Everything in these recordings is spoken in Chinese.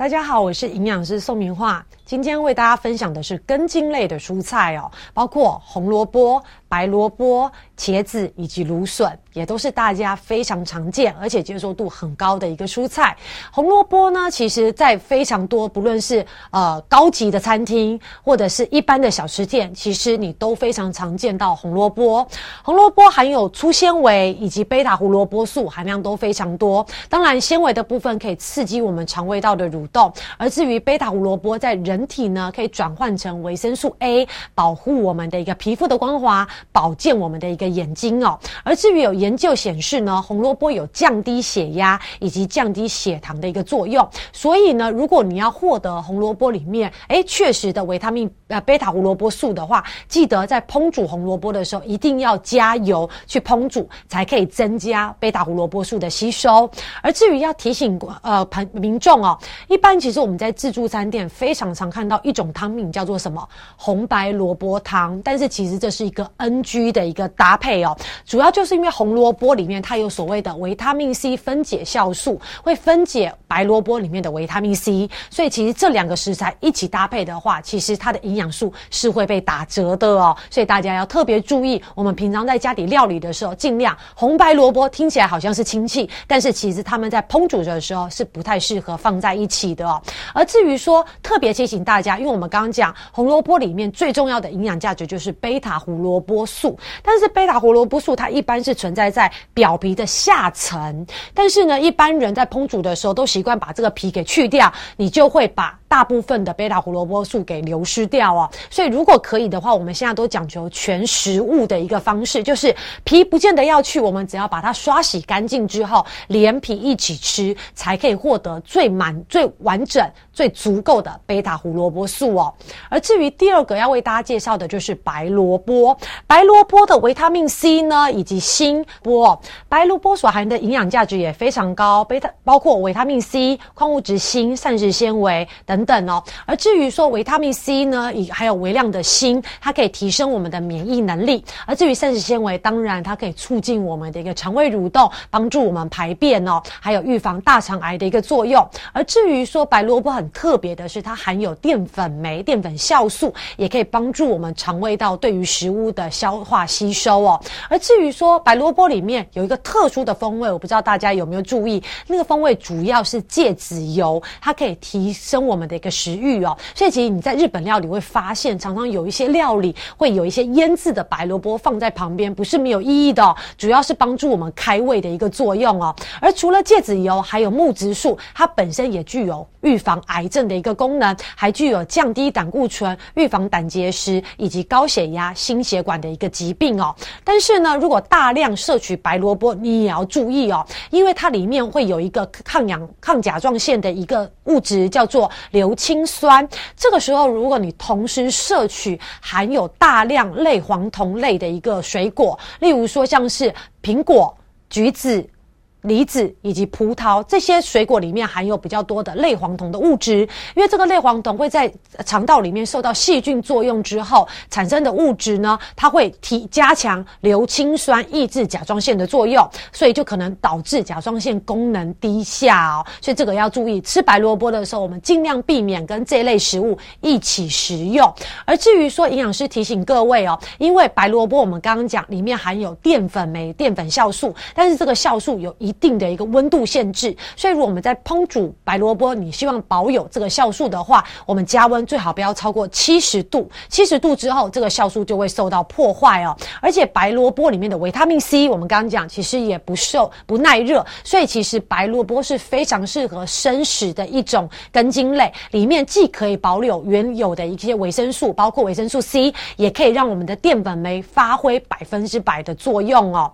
大家好，我是营养师宋明化。今天为大家分享的是根茎类的蔬菜哦，包括红萝卜、白萝卜、茄子以及芦笋，也都是大家非常常见而且接受度很高的一个蔬菜。红萝卜呢，其实在非常多不论是呃高级的餐厅或者是一般的小吃店，其实你都非常常见到红萝卜。红萝卜含有粗纤维以及贝塔胡萝卜素含量都非常多。当然，纤维的部分可以刺激我们肠胃道的蠕动，而至于贝塔胡萝卜在人人体呢，可以转换成维生素 A，保护我们的一个皮肤的光滑，保健我们的一个眼睛哦。而至于有研究显示呢，红萝卜有降低血压以及降低血糖的一个作用。所以呢，如果你要获得红萝卜里面诶确实的维他命呃贝塔胡萝卜素的话，记得在烹煮红萝卜的时候一定要加油去烹煮，才可以增加贝塔胡萝卜素的吸收。而至于要提醒呃朋民众哦，一般其实我们在自助餐店非常常看到一种汤品叫做什么？红白萝卜汤，但是其实这是一个 NG 的一个搭配哦，主要就是因为红萝卜里面它有所谓的维他命 C 分解酵素，会分解白萝卜里面的维他命 C，所以其实这两个食材一起搭配的话，其实它的营养素是会被打折的哦，所以大家要特别注意，我们平常在家里料理的时候，尽量红白萝卜听起来好像是亲戚，但是其实他们在烹煮的时候是不太适合放在一起的哦。而至于说特别提醒大家，因为我们刚刚讲红萝卜里面最重要的营养价值就是贝塔胡萝卜素，但是贝塔胡萝卜素它一般是存在在表皮的下层，但是呢，一般人在烹煮的时候都习惯把这个皮给去掉，你就会把大部分的贝塔胡萝卜素给流失掉哦。所以如果可以的话，我们现在都讲求全食物的一个方式，就是皮不见得要去，我们只要把它刷洗干净之后，连皮一起吃，才可以获得最满、最完整、最足够的贝塔胡萝卜素哦。而至于第二个要为大家介绍的就是白萝卜，白萝卜的维他命 C 呢，以及锌波，白萝卜所含的营养价值也非常高，贝塔包括维他命 C、矿物质锌、膳食纤维等等等哦。而至于说维他命 C 呢，以还有微量的锌，它可以提升我们的免疫能力；而至于膳食纤维，当然它可以促进我们的一个肠胃蠕动，帮助我们排便哦，还有预防大肠癌的一个作用。而至于说白萝卜很特别的是，它含有淀粉酶、淀粉酵素，也可以帮助我们肠胃道对于食物的消化吸收哦。而至于说白萝卜里面有一个特殊的风味，我不知道大家有没有注意，那个风味主要是芥子油，它可以提升我们的一个食欲哦。所以其实你在日本料理会发现，常常有一些料理会有一些腌制的白萝卜放在旁边，不是没有意义的，主要是帮助我们开胃的一个作用哦。而除了芥子油，还有木质素，它本身也具有预防癌症的一个功能，还具有降低胆固醇、预防胆结石以及高血压、心血管的一个疾病哦。但是呢，如果大量摄取白萝卜，你也要注意哦，因为它里面会有一个抗氧抗甲状腺的一个物质，叫做硫氰酸。这个时候，如果你同时摄取含有大量类黄酮类的一个水果，例如说像是苹果、橘子。梨子以及葡萄这些水果里面含有比较多的类黄酮的物质，因为这个类黄酮会在肠道里面受到细菌作用之后产生的物质呢，它会提加强硫氰酸抑制甲状腺的作用，所以就可能导致甲状腺功能低下哦。所以这个要注意，吃白萝卜的时候，我们尽量避免跟这类食物一起食用。而至于说营养师提醒各位哦，因为白萝卜我们刚刚讲里面含有淀粉酶、淀粉酵素，但是这个酵素有一一定的一个温度限制，所以如果我们在烹煮白萝卜，你希望保有这个酵素的话，我们加温最好不要超过七十度。七十度之后，这个酵素就会受到破坏哦。而且白萝卜里面的维他命 C，我们刚刚讲其实也不受不耐热，所以其实白萝卜是非常适合生食的一种根茎类，里面既可以保留原有的一些维生素，包括维生素 C，也可以让我们的淀粉酶发挥百分之百的作用哦。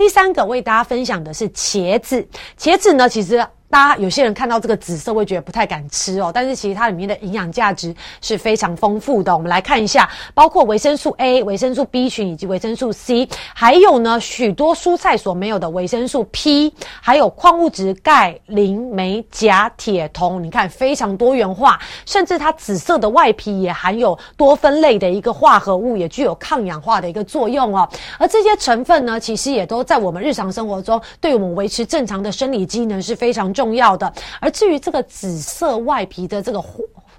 第三个为大家分享的是茄子，茄子呢，其实。大家有些人看到这个紫色会觉得不太敢吃哦，但是其实它里面的营养价值是非常丰富的。我们来看一下，包括维生素 A、维生素 B 群以及维生素 C，还有呢许多蔬菜所没有的维生素 P，还有矿物质钙、磷、镁、钾、铁、铜。你看非常多元化，甚至它紫色的外皮也含有多酚类的一个化合物，也具有抗氧化的一个作用哦。而这些成分呢，其实也都在我们日常生活中对我们维持正常的生理机能是非常重。重要的。而至于这个紫色外皮的这个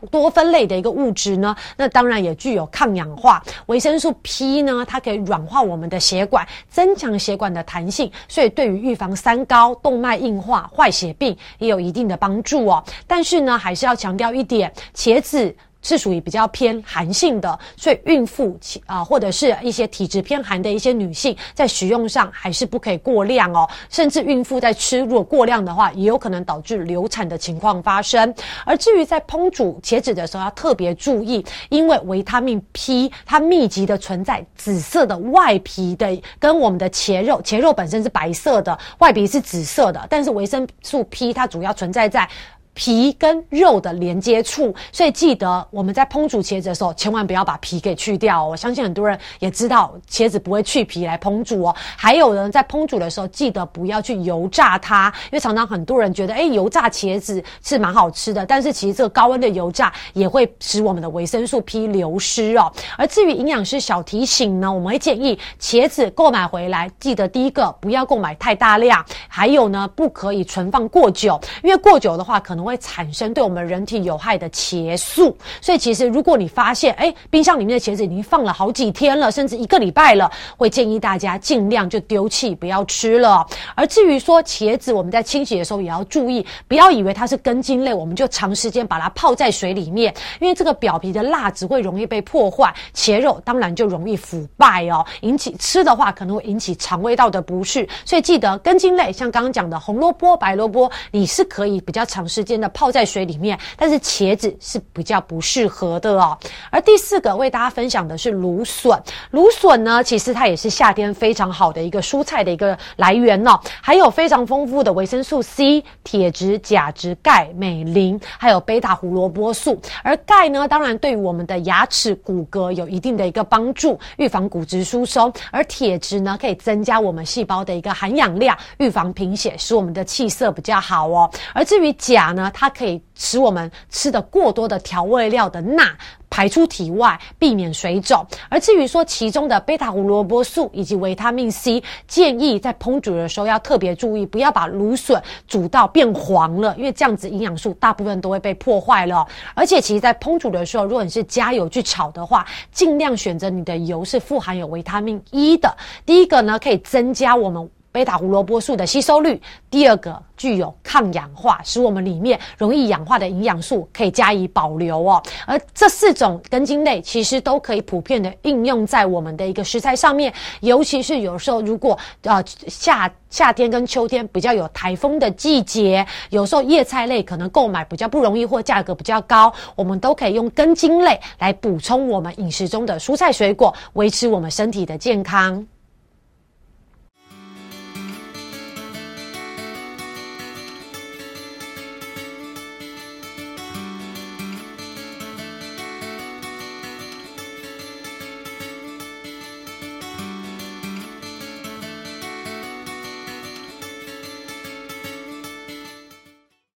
多酚类的一个物质呢，那当然也具有抗氧化。维生素 P 呢，它可以软化我们的血管，增强血管的弹性，所以对于预防三高、动脉硬化、坏血病也有一定的帮助哦。但是呢，还是要强调一点，茄子。是属于比较偏寒性的，所以孕妇啊，或者是一些体质偏寒的一些女性，在食用上还是不可以过量哦。甚至孕妇在吃，如果过量的话，也有可能导致流产的情况发生。而至于在烹煮茄子的时候，要特别注意，因为维他命 P 它密集的存在紫色的外皮的，跟我们的茄肉，茄肉本身是白色的，外皮是紫色的，但是维生素 P 它主要存在在。皮跟肉的连接处，所以记得我们在烹煮茄子的时候，千万不要把皮给去掉。我相信很多人也知道，茄子不会去皮来烹煮哦。还有人在烹煮的时候，记得不要去油炸它，因为常常很多人觉得，哎，油炸茄子是蛮好吃的，但是其实这个高温的油炸也会使我们的维生素 P 流失哦。而至于营养师小提醒呢，我们会建议茄子购买回来，记得第一个不要购买太大量，还有呢，不可以存放过久，因为过久的话可能会。会产生对我们人体有害的茄素，所以其实如果你发现，哎，冰箱里面的茄子已经放了好几天了，甚至一个礼拜了，会建议大家尽量就丢弃，不要吃了。而至于说茄子，我们在清洗的时候也要注意，不要以为它是根茎类，我们就长时间把它泡在水里面，因为这个表皮的蜡质会容易被破坏，茄肉当然就容易腐败哦，引起吃的话可能会引起肠胃道的不适。所以记得根茎类，像刚刚讲的红萝卜、白萝卜，你是可以比较长时间。泡在水里面，但是茄子是比较不适合的哦。而第四个为大家分享的是芦笋，芦笋呢，其实它也是夏天非常好的一个蔬菜的一个来源哦，还有非常丰富的维生素 C、铁质、钾质、钙、镁、磷，还有贝塔胡萝卜素。而钙呢，当然对于我们的牙齿、骨骼有一定的一个帮助，预防骨质疏松。而铁质呢，可以增加我们细胞的一个含氧量，预防贫血，使我们的气色比较好哦。而至于钾呢呢，它可以使我们吃的过多的调味料的钠排出体外，避免水肿。而至于说其中的贝塔胡萝卜素以及维他命 C，建议在烹煮的时候要特别注意，不要把芦笋煮到变黄了，因为这样子营养素大部分都会被破坏了。而且其实，在烹煮的时候，如果你是加油去炒的话，尽量选择你的油是富含有维他命 E 的。第一个呢，可以增加我们。贝塔胡萝卜素的吸收率，第二个具有抗氧化，使我们里面容易氧化的营养素可以加以保留哦。而这四种根茎类其实都可以普遍的应用在我们的一个食材上面，尤其是有时候如果呃夏夏天跟秋天比较有台风的季节，有时候叶菜类可能购买比较不容易或价格比较高，我们都可以用根茎类来补充我们饮食中的蔬菜水果，维持我们身体的健康。